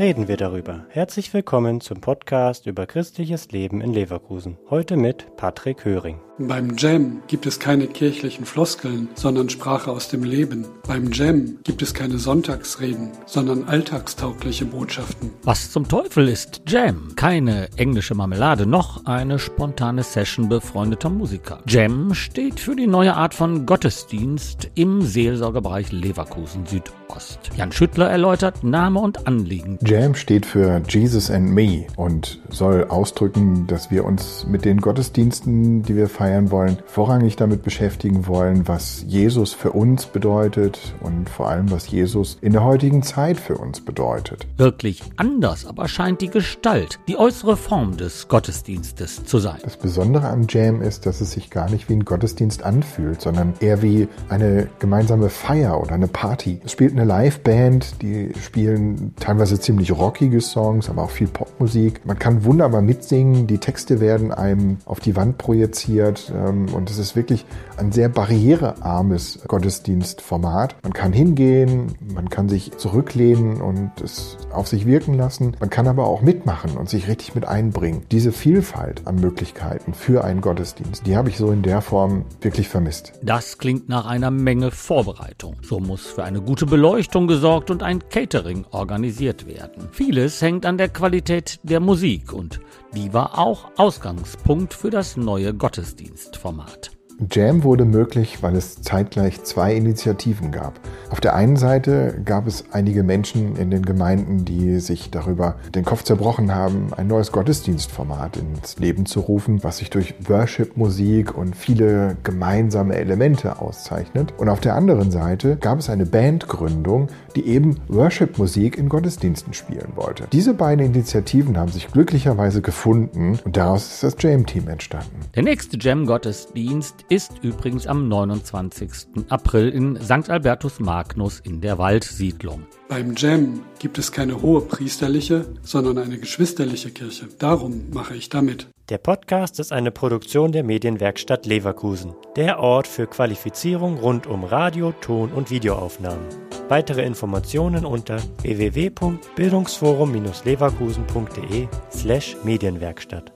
reden wir darüber. Herzlich willkommen zum Podcast über christliches Leben in Leverkusen. Heute mit Patrick Höring. Beim Jam gibt es keine kirchlichen Floskeln, sondern Sprache aus dem Leben. Beim Jam gibt es keine Sonntagsreden, sondern alltagstaugliche Botschaften. Was zum Teufel ist Jam? Keine englische Marmelade, noch eine spontane Session befreundeter Musiker. Jam steht für die neue Art von Gottesdienst im Seelsorgerbereich Leverkusen Südost. Jan Schüttler erläutert Name und Anliegen. Jam steht für Jesus and Me und soll ausdrücken, dass wir uns mit den Gottesdiensten, die wir feiern, feiern wollen, vorrangig damit beschäftigen wollen, was Jesus für uns bedeutet und vor allem, was Jesus in der heutigen Zeit für uns bedeutet. Wirklich anders aber scheint die Gestalt, die äußere Form des Gottesdienstes zu sein. Das Besondere am Jam ist, dass es sich gar nicht wie ein Gottesdienst anfühlt, sondern eher wie eine gemeinsame Feier oder eine Party. Es spielt eine Liveband, die spielen teilweise ziemlich rockige Songs, aber auch viel Popmusik. Man kann wunderbar mitsingen, die Texte werden einem auf die Wand projiziert ähm, und es ist wirklich ein sehr barrierearmes Gottesdienstformat. Man kann hingehen, man kann sich zurücklehnen und es auf sich wirken lassen. Man kann aber auch mitmachen und sich richtig mit einbringen. Diese Vielfalt an Möglichkeiten für einen Gottesdienst, die habe ich so in der Form wirklich vermisst. Das klingt nach einer Menge Vorbereitung. So muss für eine gute Beleuchtung gesorgt und ein Catering organisiert werden. Vieles hängt an der Qualität der Musik und die war auch Ausgangspunkt für das neue Gottesdienstformat. Jam wurde möglich, weil es zeitgleich zwei Initiativen gab. Auf der einen Seite gab es einige Menschen in den Gemeinden, die sich darüber den Kopf zerbrochen haben, ein neues Gottesdienstformat ins Leben zu rufen, was sich durch Worship-Musik und viele gemeinsame Elemente auszeichnet. Und auf der anderen Seite gab es eine Bandgründung, die eben Worship-Musik in Gottesdiensten spielen wollte. Diese beiden Initiativen haben sich glücklicherweise gefunden und daraus ist das Jam-Team entstanden. Der nächste Jam-Gottesdienst ist übrigens am 29. April in St. Albertus Magnus in der Waldsiedlung. Beim Jam gibt es keine hohe priesterliche, sondern eine geschwisterliche Kirche. Darum mache ich damit. Der Podcast ist eine Produktion der Medienwerkstatt Leverkusen, der Ort für Qualifizierung rund um Radio, Ton und Videoaufnahmen. Weitere Informationen unter www.bildungsforum-leverkusen.de slash Medienwerkstatt.